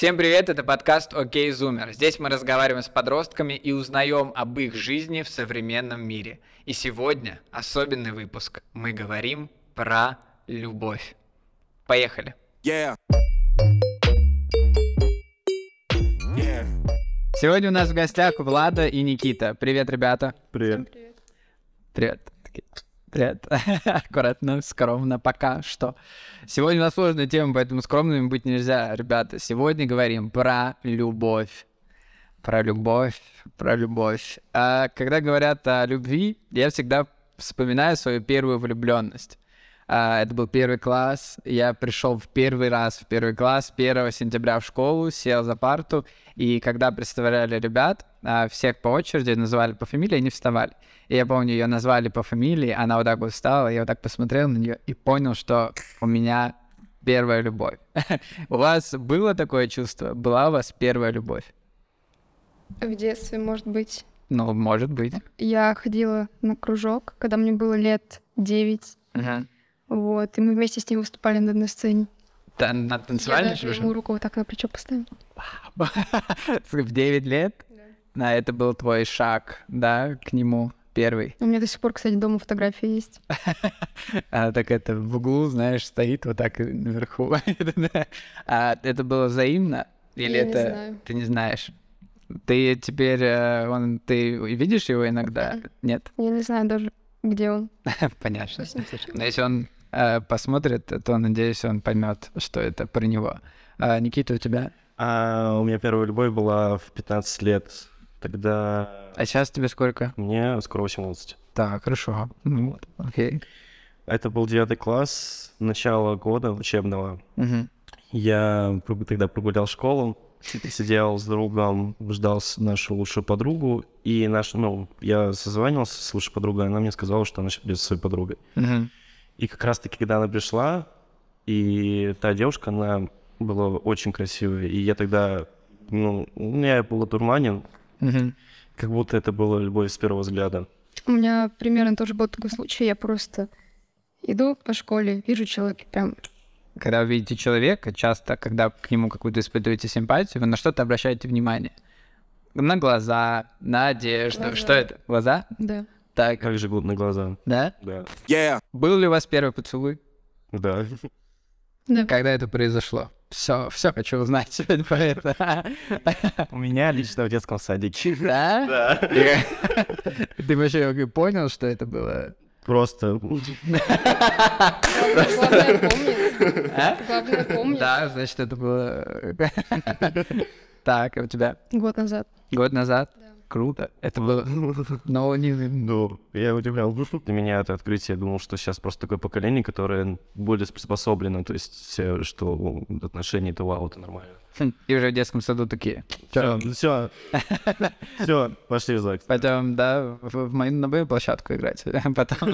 Всем привет, это подкаст «Окей, Зумер». Здесь мы разговариваем с подростками и узнаем об их жизни в современном мире. И сегодня особенный выпуск. Мы говорим про любовь. Поехали. Yeah. Yeah. Сегодня у нас в гостях Влада и Никита. Привет, ребята. Привет. Привет. Такие, Привет. Аккуратно, скромно, пока что. Сегодня у нас сложная тема, поэтому скромными быть нельзя, ребята. Сегодня говорим про любовь. Про любовь, про любовь. А когда говорят о любви, я всегда вспоминаю свою первую влюбленность. А, это был первый класс. Я пришел в первый раз в первый класс 1 сентября в школу, сел за парту, и когда представляли ребят, всех по очереди называли по фамилии, они вставали. И я помню, ее назвали по фамилии, она вот так вот встала, я вот так посмотрел на нее и понял, что у меня первая любовь. У вас было такое чувство? Была у вас первая любовь? В детстве, может быть. Ну, может быть. Я ходила на кружок, когда мне было лет 9. Вот, и мы вместе с ним выступали на одной сцене. Та- На Я танцевальной даже же? ему руку вот так на плечо поставила. В 9 лет? Да, это был твой шаг, да, к нему первый. У меня до сих пор, кстати, дома фотография есть. А, так это в углу, знаешь, стоит вот так наверху. а это было взаимно? Или Я не это знаю. ты не знаешь? Ты теперь, э, он, ты видишь его иногда? Нет? Я не знаю даже, где он. Понятно. Но если он э, посмотрит, то, надеюсь, он поймет, что это про него. А, Никита, у тебя? А у меня первая любовь была в 15 лет. Тогда А сейчас тебе сколько? мне скоро 18. Так, хорошо. Ну, окей. Это был девятый класс, начало года учебного. Мгм. Я тогда прогулял школу, сидел с другом, ждал нашу лучшую подругу, и наш, ну, я созванивался с лучшей подругой, она мне сказала, что она сейчас будет со своей подругой. Мгм. И как раз-таки, когда она пришла, и та девушка, она была очень красивая, и я тогда, ну, я был отурманен, Как будто это была любовь с первого взгляда. У меня примерно тоже был такой случай. Я просто иду по школе, вижу человека прям... Когда вы видите человека, часто, когда к нему какую-то испытываете симпатию, вы на что-то обращаете внимание. На глаза, на одежду. Глаза. Что это? Глаза? Да. Так, Как жгут на глаза. да? Да. Yeah. Был ли у вас первый поцелуй? Да. Да. Когда это произошло? Все, все хочу узнать про это. У меня лично в детском садике. Да? Да. Ты вообще понял, что это было? Просто Главное помнить. А? Главное помнить. Да, значит, это было... Так, а у тебя Год назад. год назад? Да. Круто. Это было... Но не... Ну, я удивлял. Для меня это открытие, я думал, что сейчас просто такое поколение, которое более приспособлено, то есть все, что ну, отношения, это вау, это нормально. И уже в детском саду такие. Все, все, все, пошли в ЗАГС. Пойдем, да, в, в мою новую площадку играть. Потом...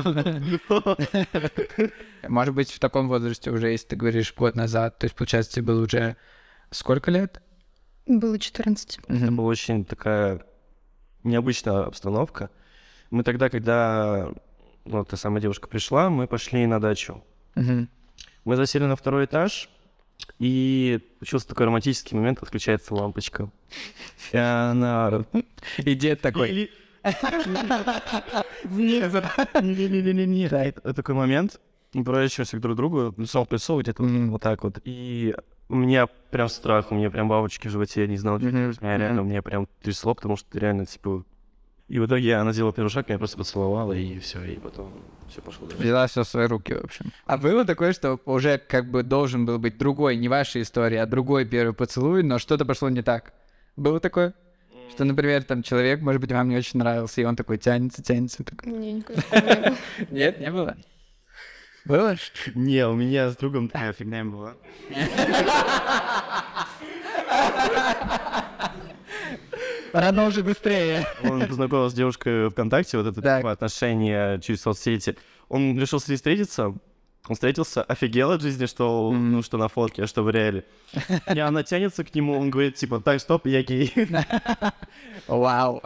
Может быть, в таком возрасте уже, если ты говоришь год назад, то есть, получается, тебе было уже сколько лет? Было 14. Это была очень такая необычная обстановка. Мы тогда, когда ну, та самая девушка пришла, мы пошли на дачу. Мгм. Мы засели на второй этаж, и случился такой романтический момент, отключается лампочка. И она... И дед такой... Это такой момент. Мы поворачиваемся к друг другу, лицом в лицо, где-то вот так вот. И у меня прям страх, у меня прям бабочки в животе, я не знал, делать. Меня реально, мне прям трясло, потому что реально, типа... И в итоге она сделала первый шаг, меня просто поцеловала, и все, и потом все пошло дальше. Взяла все в свои руки, в общем. А было такое, что уже как бы должен был быть другой, не ваша история, а другой первый поцелуй, но что-то пошло не так? Было такое? Что, например, там человек, может быть, вам не очень нравился, и он такой тянется, тянется. такой. Не, никакого не было. Нет, не было? Было? Не, у меня с другом такая фигня была. Продолжи быстрее. Он познакомился с девушкой ВКонтакте, вот это типа, отношения через соцсети. Он решил с ней встретиться, Он встретился, офигел от жизни, что, ну, что на фотке, а что в реале. И она тянется к нему, он говорит, типа, так, стоп, я гей. Вау.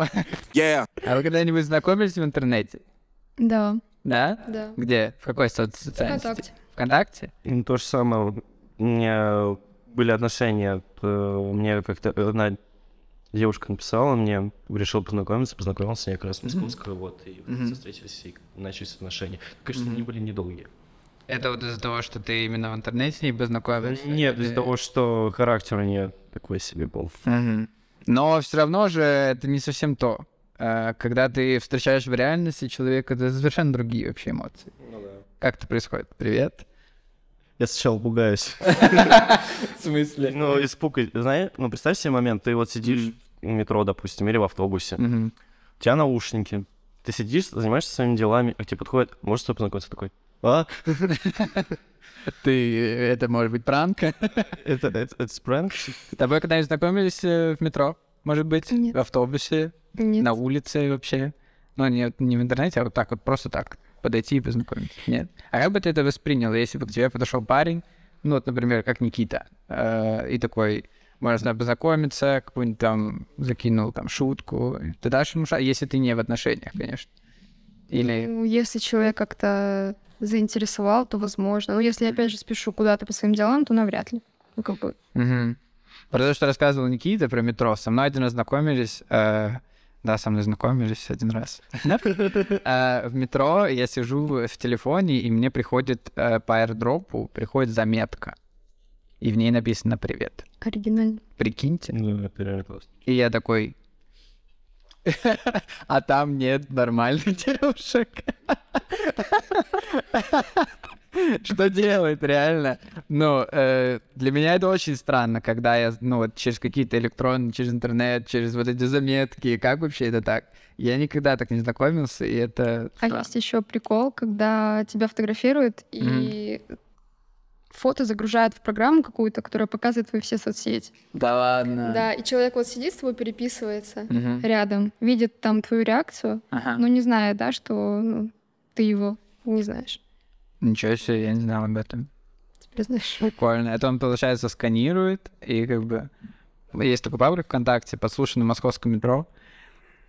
Yeah. А вы когда-нибудь знакомились в интернете? Да, Да? да. Где? В какой соц- социальной сети? Вконтакте. ВКонтакте? И то же самое, у меня были отношения, то мне как-то одна девушка написала мне, решил познакомиться, познакомился с ней как раз с Московского, вот, и Мгм. встретились, и начались отношения. Конечно, они Мгм. были недолгие. Это вот из-за того, что ты именно в интернете с ней познакомился? Нет, Или- из-за того, что характер у нее такой себе был. Мгм. Но все равно же это не совсем то. Э, Когда ты встречаешь в реальности человека, это совершенно другие вообще эмоции. Как это происходит? Привет. Я сначала пугаюсь. В смысле? Ну, испуг, знаешь, ну, представь себе момент, ты вот сидишь в метро, допустим, или в автобусе, у тебя наушники, ты сидишь, занимаешься своими делами, а к тебе подходит, можешь с тобой познакомиться, такой, а, Ты, это может быть пранк? это, это, это пранк? С тобой когда-нибудь знакомились э, в метро? Может быть? Нет. В автобусе? Нет. На улице вообще? Ну, не, не в интернете, а вот так вот, просто так, подойти и познакомиться. Нет. А как бы ты это воспринял, если бы к тебе подошел парень, ну, вот, например, как Никита, э, и такой, можно познакомиться, какую-нибудь там закинул там шутку. Ты дашь ему шаг, если ты не в отношениях, конечно. Или... Ну, если человек как-то заинтересовал, то возможно. Но если я опять же спешу куда-то по своим делам, то навряд ли. Ну, как бы. Мгм. Про то, что рассказывал Никита про метро. Со мной один раз знакомились. э, да, со мной знакомились один раз. Э, В метро я сижу в телефоне, и мне приходит э, по аирдропу, приходит заметка. И в ней написано «Привет». Оригинально. Прикиньте. Ну, это классно. И я такой... А там нет нормальных девушек. Что делать, реально? Ну, э, для меня это очень странно, когда я, ну, вот через какие-то электронные, через интернет, через вот эти заметки, как вообще это так? Я никогда так не знакомился, и это... А есть еще прикол, когда тебя фотографируют и фото загружают в программу какую-то, которая показывает твои все соцсети. Да ладно. Да, и человек вот сидит с тобой, переписывается Мгм. рядом, видит там твою реакцию, Ага. но не знает, да, что ну, ты его не знаешь. Ничего себе, я не знал об этом. Теперь знаешь. Прикольно. Это он, получается, сканирует, и как бы... Есть такой паблик ВКонтакте, подслушанный в московском метро,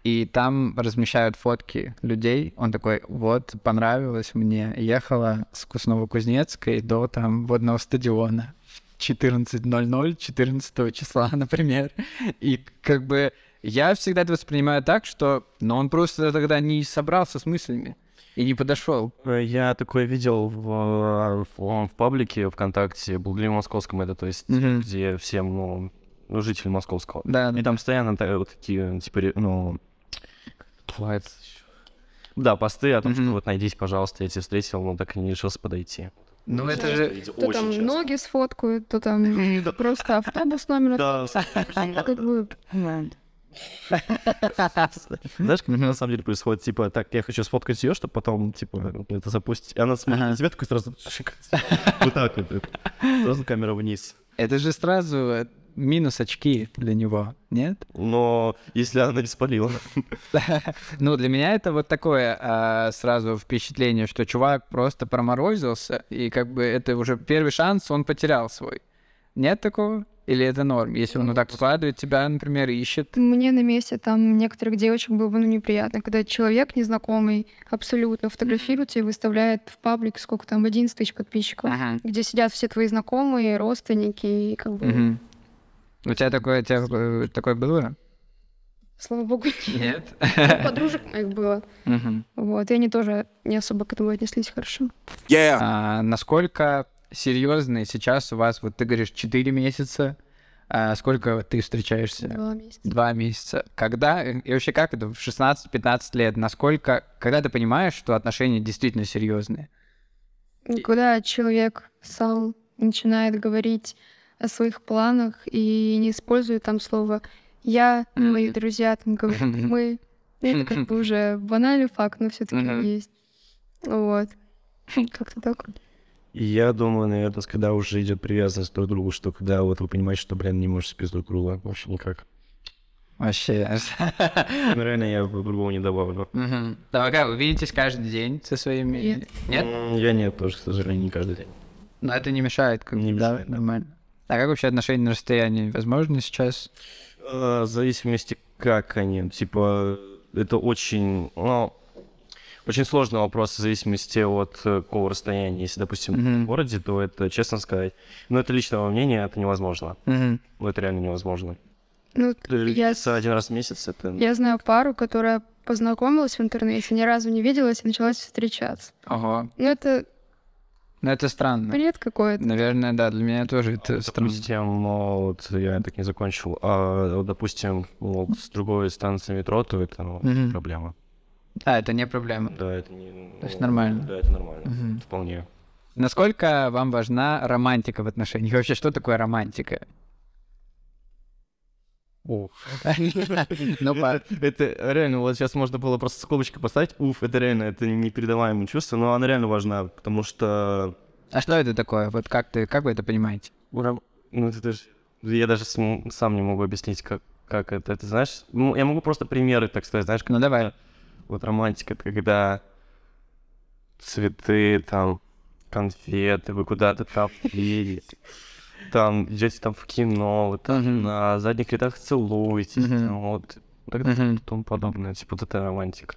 и там размещают фотки людей. Он такой, вот, понравилось мне. Ехала с Кузнево-Кузнецкой до там водного стадиона в 14.00 14 числа, например. И как бы я всегда это воспринимаю так, что ну, он просто тогда не собрался с мыслями и не подошел. Э, Я такое видел в, э, в, в паблике ВКонтакте, Булгли Московском, это то есть, Мгм. где всем, ну, ну, жители Московского. Да, И там постоянно та- вот такие, типа, ну, ещё? да, посты о том, что Мгм. вот найдись, пожалуйста, я тебя встретил, но так и не решился подойти. ну это же... видел, То очень там часто. ноги сфоткают, то там просто автобус номер. Да, знаешь, как на самом деле происходит, типа, так, я хочу сфоткать ее, чтобы потом, типа, это запустить. И она смотрит на тебя такой сразу... Вот так вот. Сразу камера вниз. Это же сразу э, минус очки для него, нет? Но если она не спалила. Ну, для меня это вот такое а, сразу впечатление, что чувак просто проморозился, и как бы это уже первый шанс он потерял свой. Нет такого? Или это норм? Если он вот так вкладывает тебя, например, ищет. мне на месте там некоторых девочек было бы ну, неприятно, когда человек незнакомый абсолютно фотографирует тебя и выставляет в паблик, сколько там, 11 тысяч подписчиков, где сидят все твои знакомые, родственники, и как бы, Мгм. У тебя такое, у тебя э, такое было? слава богу, нет. Нет. Подружек моих было. Мгм. Вот, и они тоже не особо к этому отнеслись хорошо. Yeah. А, насколько серьезные сейчас у вас, вот ты говоришь, 4 месяца, а сколько ты встречаешься? Два месяца. Два месяца. Когда, и вообще как это, в 16-15 лет, насколько, когда ты понимаешь, что отношения действительно серьезные? И Когда человек сам начинает говорить о своих планах и не использует там слово «я». «мои друзья», там говорит «мы». Это как бы уже банальный факт, но все таки есть. Вот. Как-то так. И я думаю, наверное, когда уже идет привязанность друг к другу, что когда вот вы понимаете, что, блин, не можете без друг друга, вообще никак. Вообще. Ну, реально, я по-другому не добавлю. Мгм. Да, как, вы видитесь каждый день со своими... Нет. Нет? Я нет, тоже, к сожалению, не каждый день. Но это не мешает, как Не мешает, да. нормально. А как вообще отношения на расстоянии возможны сейчас? А, В зависимости, как они. Типа, это очень... Ну, Очень сложный вопрос в зависимости от э, какого расстояния. Если, допустим, Мгм. в городе, то это, честно сказать, ну, это личного мнения, это невозможно. Мгм. Ну, это реально невозможно. Ну, я, один раз в месяц, это... я знаю пару, которая познакомилась в интернете, ни разу не виделась и началась встречаться. Ого. Ну, это Ну, это странно. бред какой-то. Наверное, да, для меня тоже это странно. Допустим, ну, вот я так не закончил, а, вот, допустим, вот с другой станции метро, то это ну, Мгм. проблема. А, это не проблема. Да, это не... То есть ну, нормально. Да, это нормально, Мгм. вполне. Насколько вам важна романтика в отношениях? Вообще, что такое романтика? Ну, по- Это реально, вот сейчас можно было просто скобочкой поставить, уф, это реально, это непередаваемое чувство, но она реально важна, потому что... А что это такое? Вот как ты, как вы это понимаете? Ром- Ну, это даже... Я даже сам не могу объяснить, как, как это, ты знаешь? Ну, я могу просто примеры, так сказать, знаешь, Ну, давай. Вот романтика, это когда цветы, там, конфеты, вы куда-то там едете, там идете там в кино, вы там на задних рядах целуетесь, там, вот, так далее, тому подобное, типа вот это романтика.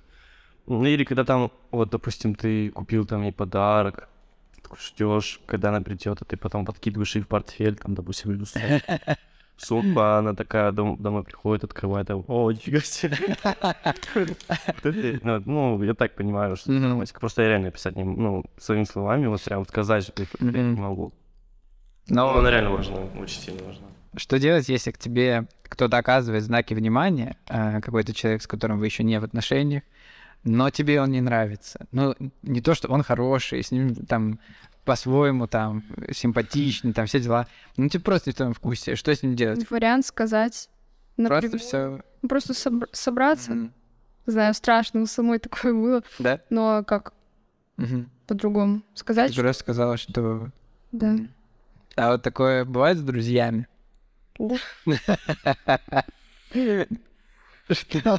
Ну или когда там, вот, допустим, ты купил там ей подарок, ждешь, когда она придет, а ты потом подкидываешь ей в портфель, там, допустим, Сумка, она такая дом- домой приходит, открывает, там, о, нифига себе. Ну, Ну, я так понимаю, что. Просто я реально писать не ну, своими словами, вот прям сказать, что я не могу. Но Но она реально важна, очень сильно важна. что делать, если к тебе кто-то оказывает знаки внимания, э, какой-то человек, с которым вы еще не в отношениях, но тебе он не нравится? Ну, не то, что он хороший, с ним там по-своему там симпатичный, там все дела. Ну, тебе просто не в твоем вкусе. Что с ним делать? Вариант сказать Просто напрямую. все. Ну, Просто собр- собраться. Знаю, страшно, у самой такое было. Да? Но как Мгм. по-другому Ты сказать? просто сказала, что... Да. А вот такое бывает с друзьями? Что?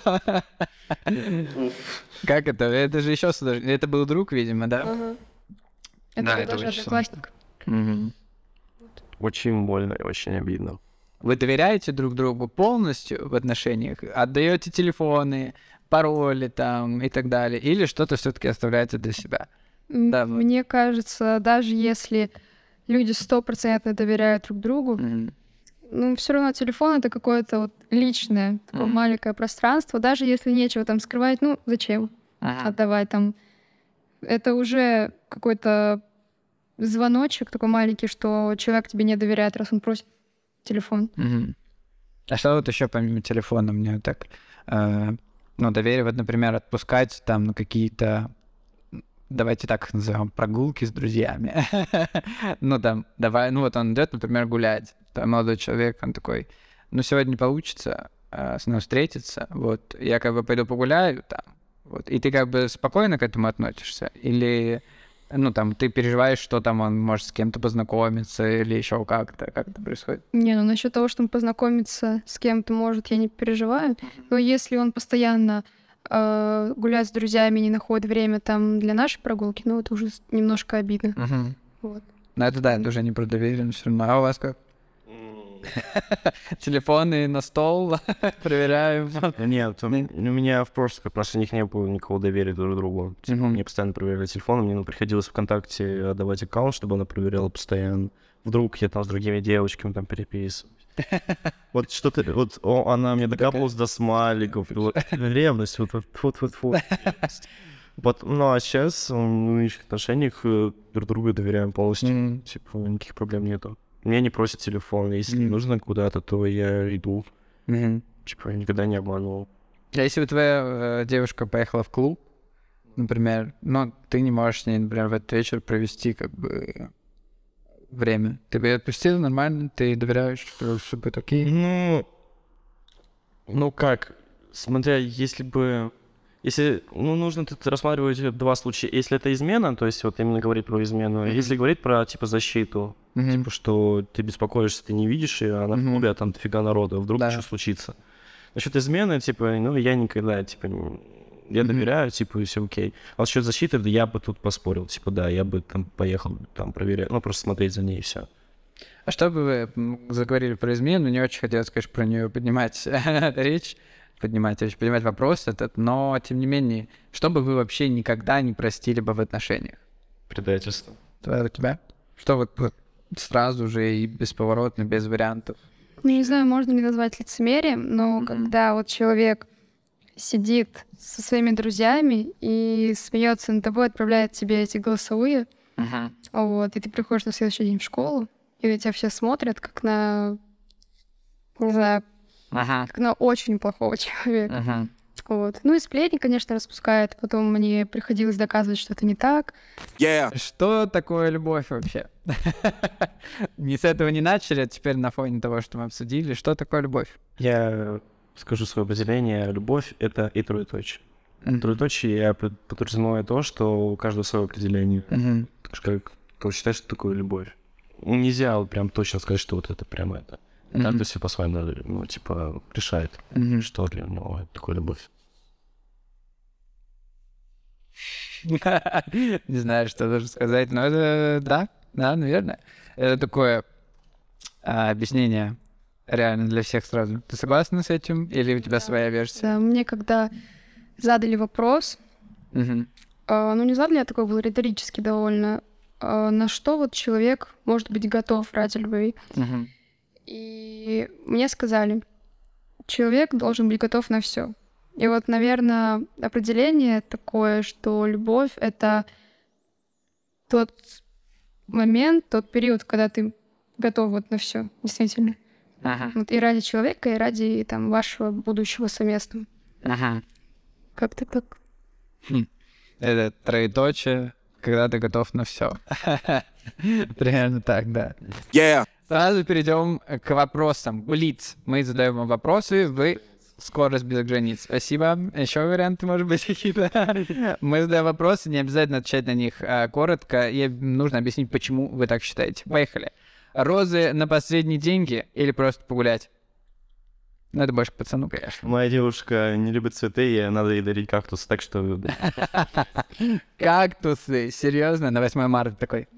Как это? Это же еще. Это был друг, видимо, да? Это Да, был это даже очень одноклассник. Мгм. Очень больно и очень обидно. Вы доверяете друг другу полностью в отношениях? Отдаете телефоны, пароли там и так далее? Или что-то все-таки оставляете для себя? Да, вот. Мне кажется, даже если люди стопроцентно доверяют друг другу, Мгм. ну, все равно телефон это какое-то вот личное, такое Мгм. маленькое пространство. Даже если нечего там скрывать, ну, зачем Ага. отдавать там? Это уже какой-то звоночек такой маленький, что человек тебе не доверяет, раз он просит телефон. Мгм. А что вот еще помимо телефона мне так, э, ну, доверие, вот, например, отпускать там на какие-то, давайте так назовем, прогулки с друзьями. ну, там, давай, ну, вот он идет, например, гулять, там молодой человек, он такой, ну, сегодня не получится э, с мной встретиться, вот, я как бы пойду погуляю там, вот, и ты как бы спокойно к этому относишься, или ну, там, ты переживаешь, что там он может с кем-то познакомиться или еще как-то, как это происходит? Не, ну насчет того, что он познакомиться с кем-то может, я не переживаю. Но если он постоянно э, гуляет с друзьями, не находит время там для нашей прогулки, ну это уже немножко обидно. Угу. Вот. Ну, это да, это уже не про доверие, но. А у вас как? Телефоны на стол, проверяем. Нет, у м- у меня в прошлых отношениях не было никакого доверия друг другу. Типа, мне постоянно проверяли телефон, мне ну, приходилось ВКонтакте отдавать аккаунт, чтобы она проверяла постоянно. Вдруг я там с другими девочками там переписываюсь. Вот что-то, вот о, она мне докапывалась до смайликов, ревность, вот вот вот вот вот. Вот, ну а сейчас в нынешних отношениях э, друг другу доверяем полностью. М, Типа, никаких проблем нету. Меня не просят телефон, если Мгм. нужно куда-то, то я иду. мгм. Типа, я никогда не обманывал. А если бы твоя э, девушка поехала в клуб, например, но ты не можешь с ней, например, в этот вечер провести как бы время, ты бы ее отпустил нормально, ты доверяешь, что все будет окей? Ну, ну как, смотря, если бы... Если, ну, нужно тут рассматривать два случая. Если это измена, то есть вот именно говорить про измену. Если говорить про, типа, защиту, Мгм. типа, что ты беспокоишься, ты не видишь ее, а на Мгм. клубе, а там дофига народа, вдруг Да. что случится. Насчет измены, типа, ну, я никогда, типа, я Мгм. доверяю, типа, и все окей. А насчет защиты, да, я бы тут поспорил, типа, да, я бы там поехал, там, проверять, ну, просто смотреть за ней и все. А что бы вы заговорили про измену, не очень хотелось, конечно, про нее поднимать речь. Поднимать, очень поднимать вопрос этот, но, тем не менее, что бы вы вообще никогда не простили бы в отношениях? Предательство. Твоя у тебя? Что вот, вот сразу же и бесповоротно, без вариантов? Ну, не знаю, можно ли назвать лицемерием, но когда вот человек сидит со своими друзьями и смеется над тобой, отправляет тебе эти голосовые, вот, и ты приходишь на следующий день в школу, и на тебя все смотрят, как на, не знаю, Ага. как на очень плохого человека. Ага. Вот. Ну и сплетни, конечно, распускает. Потом мне приходилось доказывать, что это не так. Yeah. Что такое любовь вообще? Не с этого не начали, а теперь на фоне того, что мы обсудили, что такое любовь? Я скажу свое определение. Любовь — это и троеточие. Троеточие я под- подразумеваю то, что у каждого свое определение. Мгм. Так что Как кто считает, что такое любовь? Нельзя вот прям точно сказать, что вот это прям это. Мгм. Каждый себе по-своему, ну, типа, решает, Мгм. что для него такое любовь. Не знаю, что даже сказать, но это да, да, наверное. Это такое а, объяснение реально для всех сразу. Ты согласна с этим? Или у тебя своя версия? Да, мне когда задали вопрос, Мгм. а, ну не задали, а такой был риторический довольно, а, на что вот человек может быть готов ради любви. Мгм. И мне сказали, человек должен быть готов на все. И вот, наверное, определение такое, что любовь — это тот момент, тот период, когда ты готов вот на все, действительно. Ага. Вот и ради человека, и ради там вашего будущего совместного. Ага. Как-то так. Это троеточие, когда ты готов на все. Примерно так, да. Yeah. Сразу перейдем к вопросам. Блиц. Мы задаем вам вопросы, вы скорость без границ. Спасибо. Еще варианты, может быть, какие-то? Мы задаем вопросы, не обязательно отвечать на них а, коротко, и нужно объяснить, почему вы так считаете. Поехали. Розы на последние деньги или просто погулять? Ну, это больше к пацану, конечно. Моя девушка не любит цветы, и надо ей дарить кактус, так что Кактусы, серьезно, на 8 марта такой.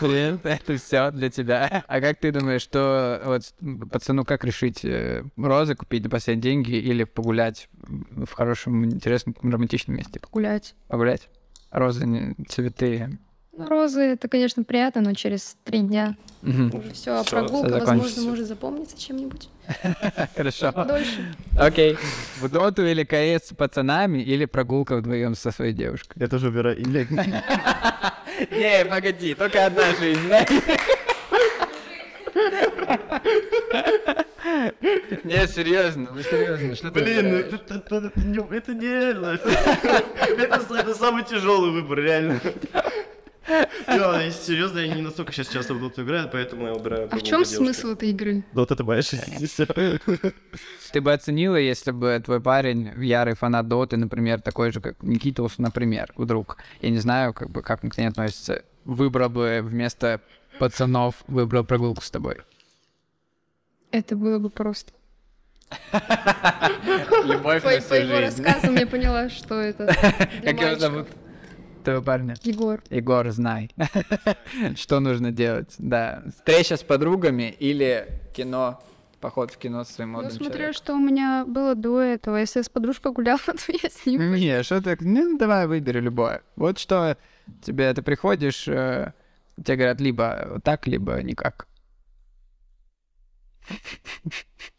Блин, это все для тебя. А как ты думаешь, что вот пацану как решить, э, розы купить до последних деньги или погулять в хорошем, интересном, романтичном месте? Гулять. Погулять? Розы, цветы. Ну, розы — это, конечно, приятно, но через три дня Мгм. уже все, а прогулка, всё возможно, может запомниться чем-нибудь Хорошо. дольше. Окей. В доту или КС с пацанами или прогулка вдвоем со своей девушкой? я тоже убираю. Или Не, погоди, только одна жизнь. Не, серьезно, ну серьезно, что Блин, это, не- нереально. Это, это самый тяжелый выбор, реально. Я, если серьезно, я не настолько сейчас часто в доту играю, поэтому я убираю. А в чем смысл этой игры? Вот это боишься? Ты бы оценила, если бы твой парень, ярый фанат Доты, например, такой же, как Никитус, например, вдруг, я не знаю, как бы, как он к ней относится, выбрал бы вместо пацанов, выбрал прогулку с тобой. Это было бы просто. Любовь По, по его рассказам я поняла, что это Как его мальчиков. зовут? Твоего парня? Егор. Егор, знай. Что нужно делать? Да. Встреча с подругами или кино, поход в кино с своим Ну, молодым смотря человеком? что у меня было до этого. Если я с подружкой гуляла, то я с ним. Не, что ты... Ну, давай выбери любое. Вот что тебе ты приходишь, э, тебе говорят либо так, либо никак.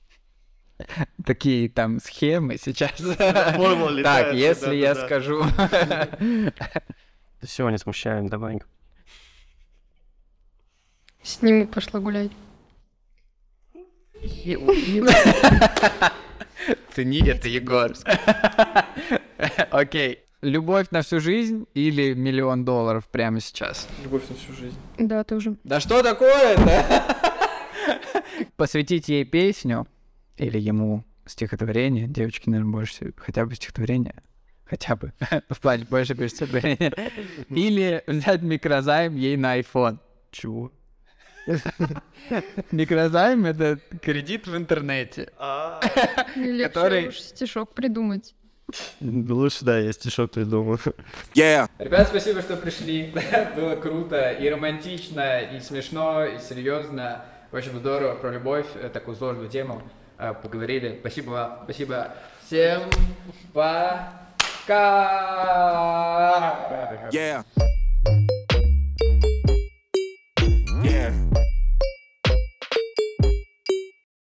Такие там схемы сейчас. Так, если я скажу... Все, не смущаем, давай. С ним пошла гулять. Цени это, Егор. Окей. Любовь на всю жизнь или миллион долларов прямо сейчас? Любовь на всю жизнь. Да, тоже. Да что такое-то? Посвятить ей песню или ему стихотворение. Девочки, наверное, больше хотя бы стихотворение. Хотя бы. В плане больше пишет стихотворение. Или взять микрозайм ей на iPhone. Чего? Микрозайм — это кредит в интернете. Или Который- стишок придумать. Лучше, да, я стишок придумаю. Yeah. Ребят, спасибо, что пришли. Было круто и романтично, и смешно, и серьезно. В общем, здорово про любовь, э, такую сложную тему. Э, поговорили. Спасибо вам. Спасибо. Всем пока. Yeah.